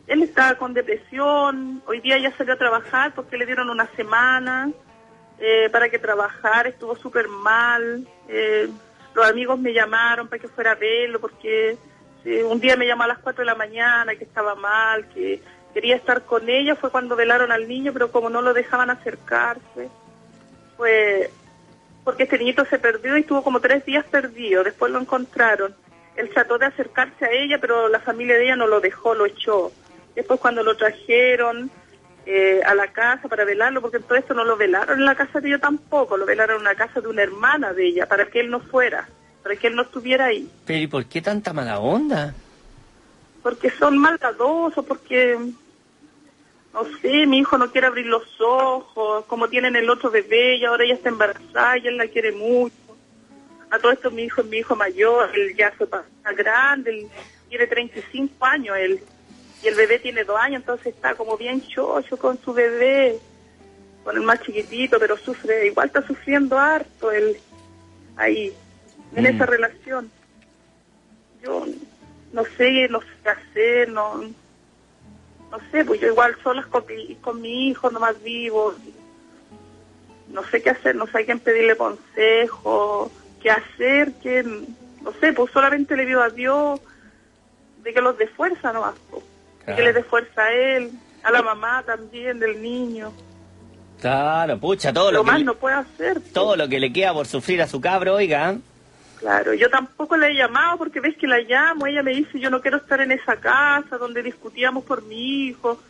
Él estaba con depresión, hoy día ya salió a trabajar porque le dieron una semana eh, para que trabajara, estuvo súper mal. eh, los amigos me llamaron para que fuera a verlo porque un día me llamó a las 4 de la mañana que estaba mal, que quería estar con ella, fue cuando velaron al niño, pero como no lo dejaban acercarse, pues porque este niñito se perdió y estuvo como tres días perdido, después lo encontraron. Él trató de acercarse a ella, pero la familia de ella no lo dejó, lo echó. Después cuando lo trajeron eh, a la casa para velarlo, porque todo esto no lo velaron en la casa de ella tampoco, lo velaron en una casa de una hermana de ella, para que él no fuera, para que él no estuviera ahí. Pero ¿y por qué tanta mala onda? Porque son maldadosos, porque, no sé, mi hijo no quiere abrir los ojos, como tienen el otro bebé y ahora ella está embarazada y él la quiere mucho. A todo esto mi hijo es mi hijo mayor, él ya fue pa- grande, él tiene 35 años él. Y el bebé tiene dos años, entonces está como bien chocho con su bebé, con el más chiquitito, pero sufre, igual está sufriendo harto él ahí, en Mm. esa relación. Yo no sé, no sé qué hacer, no, no sé, pues yo igual solas con mi, con mi hijo nomás vivo, no sé qué hacer, no sé a quién pedirle consejo, qué hacer, qué, no sé, pues solamente le pido a Dios de que los dé fuerza nomás, pues, de que le dé fuerza a él, a la mamá también del niño, Claro, pucha, todo lo, lo que más le, no puede hacer. todo lo que le queda por sufrir a su cabro, oiga. Claro, yo tampoco la he llamado porque ves que la llamo, ella me dice yo no quiero estar en esa casa donde discutíamos por mi hijo,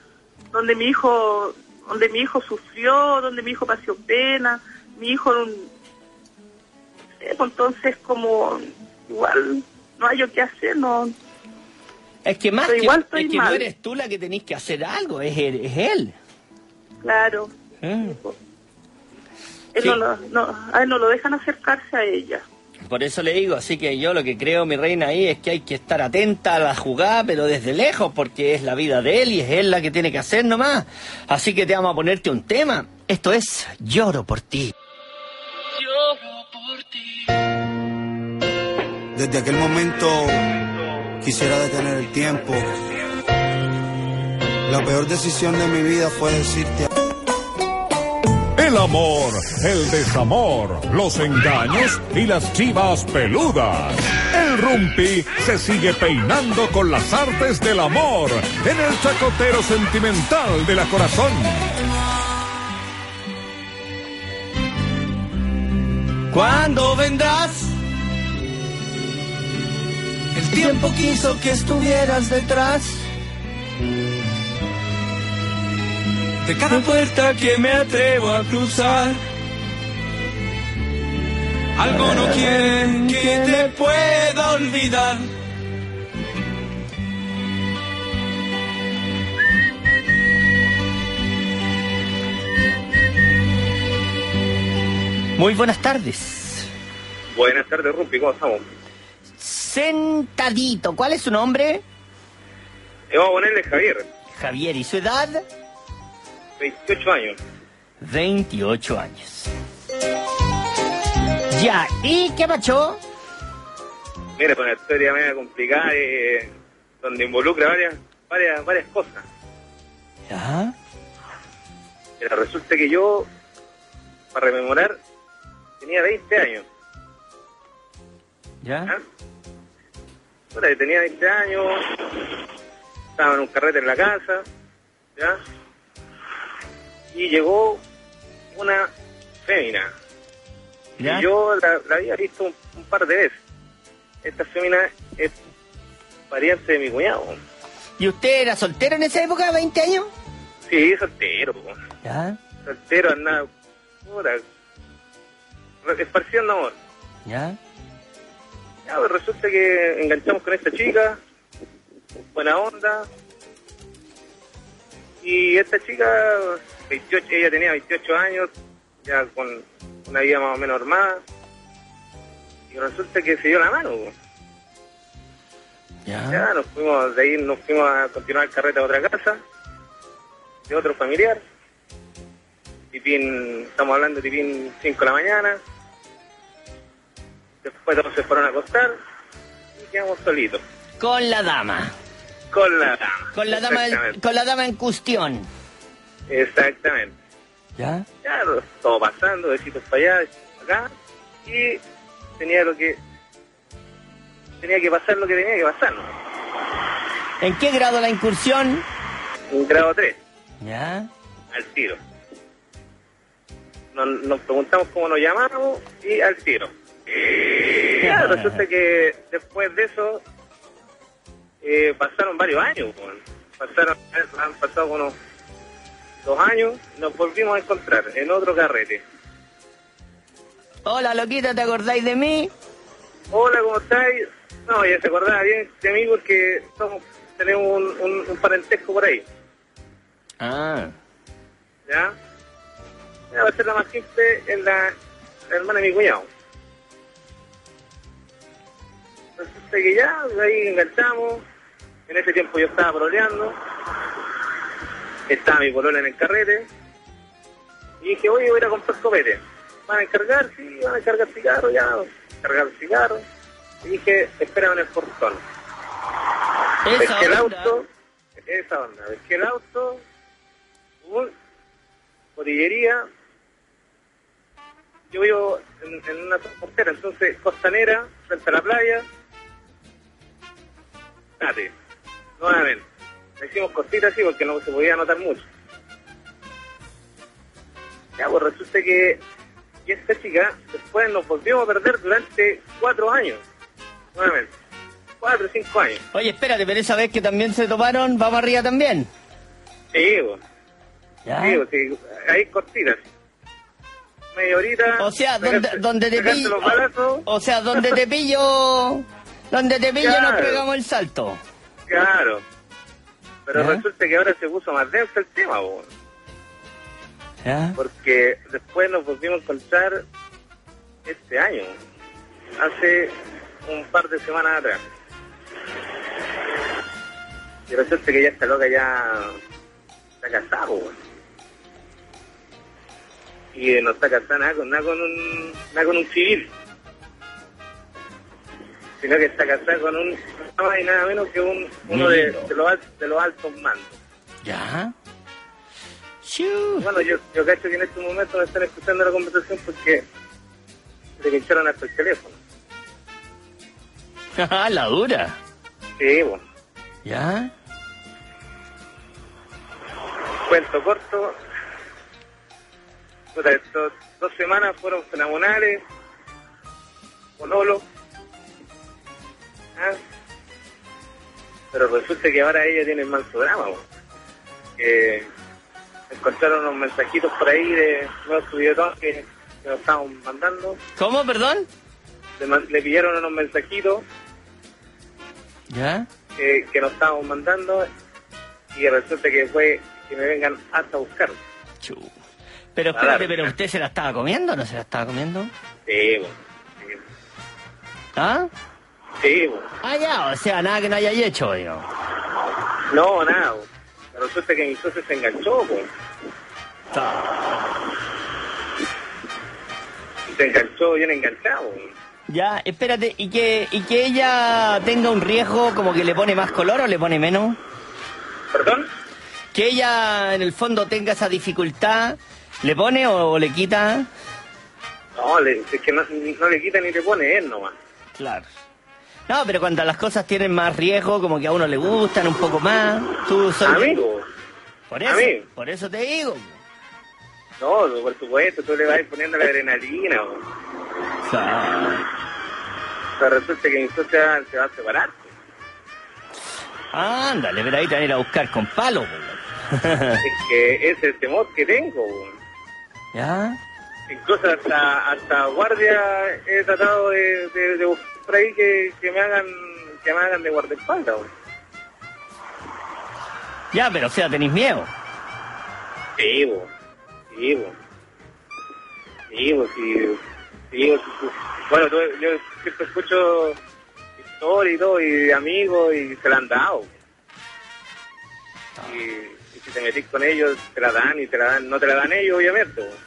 donde mi hijo, donde mi hijo sufrió, donde mi hijo pasó pena, mi hijo, sé, pues entonces como igual no hay yo qué hacer, no, Es que más que, igual estoy es que no eres tú la que tenés que hacer algo, es él. Es él. claro, Mm. Él Sí. no, lo- no, a él no lo dejan acercarse a ella. Por eso le digo, así que yo lo que creo, mi reina, ahí es que hay que estar atenta a la jugada, pero desde lejos, porque es la vida de él y es él la que tiene que hacer nomás. Así que te vamos a ponerte un tema. Esto es Lloro por ti. Desde aquel momento quisiera detener el tiempo. La peor decisión de mi vida fue decirte El amor, el desamor, los engaños y las chivas peludas. El Rumpi se sigue peinando con las artes del amor en el chacotero sentimental de la corazón. ¿Cuándo vendrás? Tiempo quiso que estuvieras detrás de cada puerta que me atrevo a cruzar. Algo no quiere que te pueda olvidar. Muy buenas tardes. Buenas tardes, Rumpi, ¿cómo estamos? Sentadito, ¿cuál es su nombre? Le vamos a ponerle Javier, Javier, ¿y su edad? 28 años. 28 años. Ya, ¿y qué macho? Mira, es una historia media complicada eh, donde involucra varias, varias, varias cosas. Ya. Mira, resulta que yo, para rememorar, tenía 20 años. ¿Ya? ¿ah? Puta, tenía 20 años, estaba en un carrete en la casa, ¿ya? Y llegó una fémina. ¿Ya? Y yo la, la había visto un, un par de veces. Esta fémina es pariente de mi cuñado. ¿Y usted era soltero en esa época, 20 años? Sí, soltero. Ya. Soltero, andaba, puta, esparciendo amor. ¿Ya? Ya, pues resulta que enganchamos con esta chica, buena onda. Y esta chica, 28, ella tenía 28 años, ya con una vida más o menos armada. Y resulta que se dio la mano. po. ¿Ya? Ya nos fuimos, de ahí nos fuimos a continuar el carrete a otra casa, de otro familiar. Tipín, estamos hablando de tipín 5 de la mañana. Después se fueron a acostar y quedamos solitos. Con la dama. Con la dama. Con la dama, con la dama en cuestión. Exactamente. ¿Ya? Ya, todo pasando, besitos para allá, besitos para acá. Y tenía lo que. Tenía que pasar lo que tenía que pasar. ¿En qué grado la incursión? Un grado 3. ¿Ya? al tiro. Nos, nos preguntamos cómo nos llamamos y al tiro. Ya, resulta que después de eso eh, pasaron varios años. weón. Pasaron, han pasado unos dos años y nos volvimos a encontrar en otro carrete. Hola, loquita, ¿te acordáis de mí? Hola, ¿cómo estáis? No, ya se acordaba bien de mí porque somos, tenemos un, un- un parentesco por ahí. Ah. ¿ya? Ya, va a ser la más simple, la, la hermana de mi cuñado. Resulta que ya, ahí enganchamos. En ese tiempo yo estaba pololeando. Estaba mi polola en el carrete. Y dije, oye, voy a ir a comprar copete. ¿Van a encargar? Sí, van a encargar cigarros, ya. Cargar cigarros. Y dije, espérame en el portón. Esa Pesqué el auto, esa onda, pesqué el auto, un, orillería, yo vivo en, en una costera, entonces costanera, frente a la playa, date, nuevamente, le hicimos cositas así porque no se podía notar mucho. Ya, pues resulta que esta chica después nos volvimos a perder durante cuatro años, nuevamente, cuatro o cinco años. Oye, espérate, pero esa vez que también se tomaron, vamos arriba también. Sí, pues. ¿Ya? Sí, pues, sí, ahí cortitas. Media horita. O sea, donde, te pillo. O sea, donde te pillo. Donde te pillo nos pegamos el salto. Claro. Pero ¿Ya? resulta que ahora se puso más denso el tema. ¿Ya? porque después nos volvimos a encontrar este año, hace un par de semanas atrás. Y resulta que ya esta loca ya está casada. Y no está casada nada con, nada con un nada con un civil. Sino que está casada con un nada más y nada menos que un uno de, de los, de los altos mandos. ¿Ya? Bueno, yo, yo cacho que en este momento me están escuchando la conversación porque le pincharon hasta el teléfono. Ah, la dura. Sí, bueno. ¿Ya? Cuento corto. Puta, estos dos semanas fueron fenomenales. Monolo. ¿Ah? Pero resulta que ahora ella tiene mal drama. po. Que encontraron unos mensajitos por ahí de nuevos subidetón que, que nos estaban mandando. ¿Cómo, perdón? Le, le pillaron unos mensajitos ¿Ya? que, que nos estábamos mandando y resulta que fue que me vengan hasta buscar. Pero espérate, ¿pero usted se la estaba comiendo o no se la estaba comiendo? Sí, bueno. ¿Ah? Sí. Ah, ya, o sea, nada que no haya hecho, digo. No, nada. bueno. Resulta que mi socio se enganchó, pues. Se enganchó bien enganchado. Ya, espérate, ¿y que, ¿y que ella tenga un riesgo como que le pone más color o le pone menos? ¿Perdón? Que ella en el fondo tenga esa dificultad, ¿le pone o le quita? No, le- es que no, no le quita ni le pone él nomás. Claro. No, pero cuando las cosas tienen más riesgo, como que a uno le gustan un poco más, tú soy... Amigo. Por eso, por eso te digo. No, por supuesto, tú le vas a ir poniendo la adrenalina. bueno. Pero resulta que mi socio se va a separar. Ándale, pero ahí te van a ir a buscar con palo. pues. Es que ese es el temor que tengo. bueno. ¿Ya? Incluso hasta, hasta guardia he tratado de, de, de buscar por ahí que, que me hagan que me hagan de guardaespaldas. Ya, pero o sea, tenéis miedo. Sí, bo. sí, bo. sí, bo, sí, sí, bo. Bueno, tú- yo siempre escucho historias y todo, y amigos, y se la han dado. Y, y si te metís con ellos, te la dan, y te la dan, no te la dan ellos, obviamente. bo.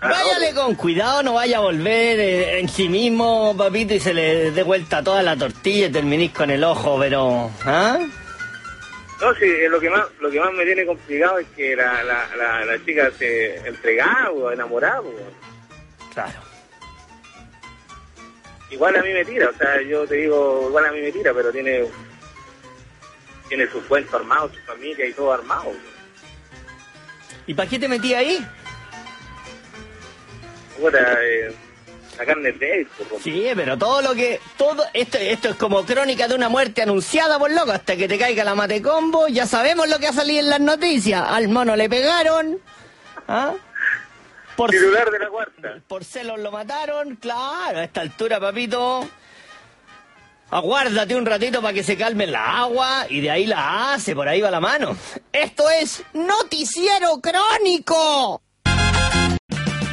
Váyale con cuidado, no vaya a volver eh, en sí mismo, papito, y se le dé vuelta toda la tortilla y terminís con el ojo, pero... ¿Ah? No, sí, eh, lo que más lo que más me tiene complicado es que la, la, la, la chica se entregaba o enamoraba. Claro. Igual a mí me tira, o sea, yo te digo, igual a mí me tira, pero tiene tiene su cuento armado, su familia y todo armado. ¿Y para qué te metí ahí? Puta, eh, la carne es débil, Sí, pero todo lo que... todo Esto, esto es como crónica de una muerte anunciada, por loco. Hasta que te caiga la mate combo, ya sabemos lo que ha salido en las noticias. Al mono le pegaron. ¿Ah? Por, Titular de la cuarta. Por celos lo mataron. Claro, a esta altura, papito. Aguárdate un ratito para que se calme la agua y de ahí la hace, por ahí va la mano. Esto es Noticiero Crónico.